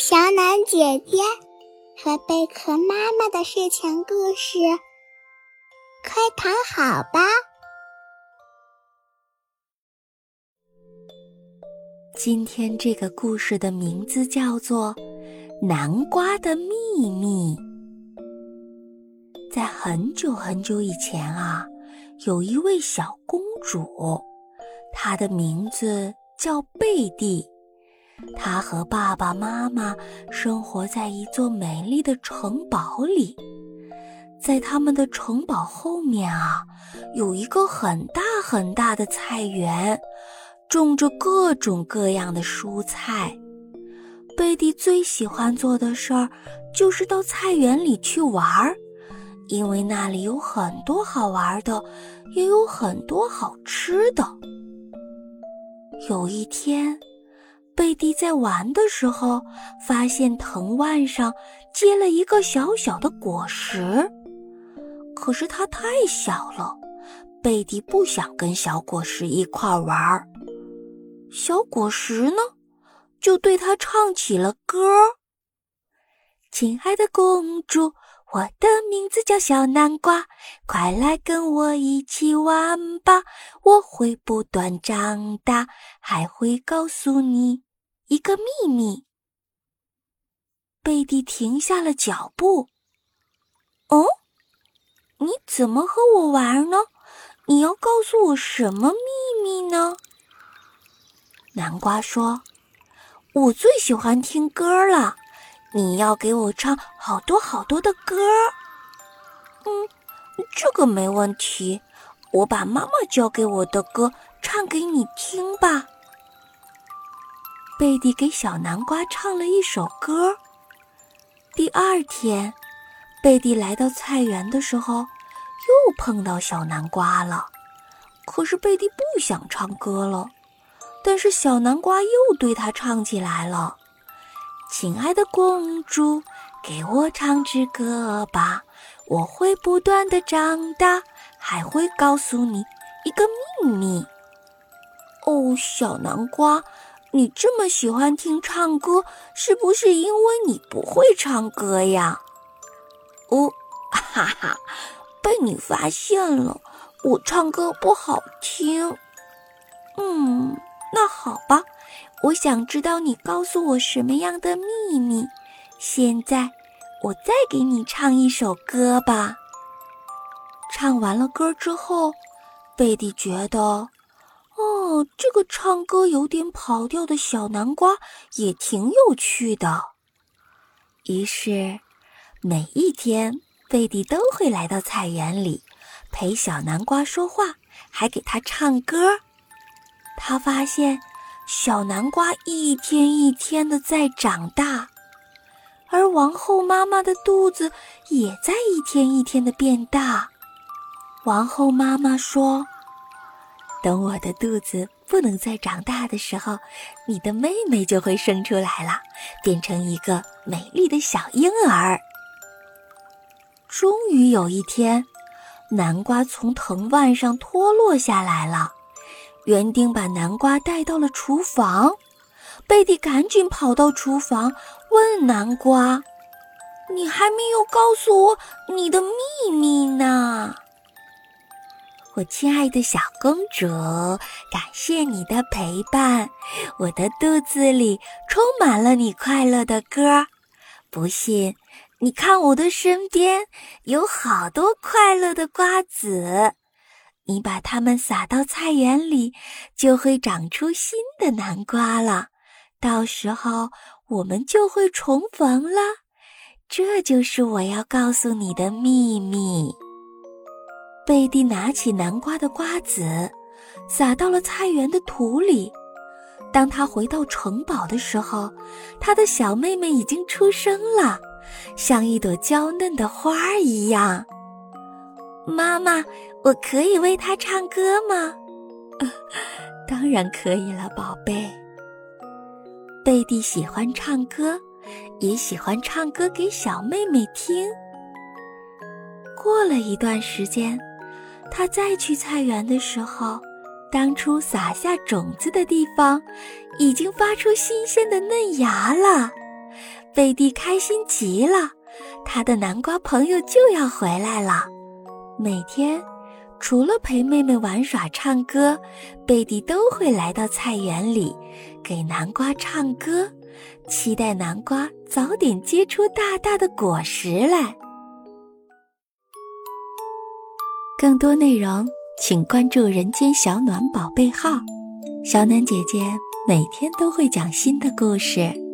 小暖姐姐和贝壳妈妈的睡前故事，快躺好吧。今天这个故事的名字叫做《南瓜的秘密》。在很久很久以前啊，有一位小公主，她的名字叫贝蒂。她和爸爸妈妈生活在一座美丽的城堡里，在他们的城堡后面啊，有一个很大很大的菜园，种着各种各样的蔬菜。贝蒂最喜欢做的事儿就是到菜园里去玩儿，因为那里有很多好玩的，也有很多好吃的。有一天。贝蒂在玩的时候，发现藤蔓上结了一个小小的果实，可是它太小了，贝蒂不想跟小果实一块玩儿。小果实呢，就对他唱起了歌儿：“亲爱的公主，我的名字叫小南瓜，快来跟我一起玩吧，我会不断长大，还会告诉你。”一个秘密。贝蒂停下了脚步。哦，你怎么和我玩呢？你要告诉我什么秘密呢？南瓜说：“我最喜欢听歌了，你要给我唱好多好多的歌。”嗯，这个没问题，我把妈妈教给我的歌唱给你听吧。贝蒂给小南瓜唱了一首歌。第二天，贝蒂来到菜园的时候，又碰到小南瓜了。可是贝蒂不想唱歌了，但是小南瓜又对他唱起来了：“亲爱的公主，给我唱支歌吧，我会不断的长大，还会告诉你一个秘密。”哦，小南瓜。你这么喜欢听唱歌，是不是因为你不会唱歌呀？哦，哈哈，被你发现了，我唱歌不好听。嗯，那好吧，我想知道你告诉我什么样的秘密。现在，我再给你唱一首歌吧。唱完了歌之后，贝蒂觉得。哦，这个唱歌有点跑调的小南瓜也挺有趣的。于是，每一天贝蒂都会来到菜园里，陪小南瓜说话，还给他唱歌。他发现小南瓜一天一天的在长大，而王后妈妈的肚子也在一天一天的变大。王后妈妈说。等我的肚子不能再长大的时候，你的妹妹就会生出来了，变成一个美丽的小婴儿。终于有一天，南瓜从藤蔓上脱落下来了。园丁把南瓜带到了厨房，贝蒂赶紧跑到厨房问南瓜：“你还没有告诉我你的秘密呢？”我亲爱的小公主，感谢你的陪伴，我的肚子里充满了你快乐的歌。不信，你看我的身边有好多快乐的瓜子，你把它们撒到菜园里，就会长出新的南瓜了。到时候我们就会重逢了。这就是我要告诉你的秘密。贝蒂拿起南瓜的瓜子，撒到了菜园的土里。当他回到城堡的时候，他的小妹妹已经出生了，像一朵娇嫩的花一样。妈妈，我可以为他唱歌吗？当然可以了，宝贝。贝蒂喜欢唱歌，也喜欢唱歌给小妹妹听。过了一段时间。他再去菜园的时候，当初撒下种子的地方，已经发出新鲜的嫩芽了。贝蒂开心极了，他的南瓜朋友就要回来了。每天，除了陪妹妹玩耍、唱歌，贝蒂都会来到菜园里，给南瓜唱歌，期待南瓜早点结出大大的果实来。更多内容，请关注“人间小暖宝贝号”，小暖姐姐每天都会讲新的故事。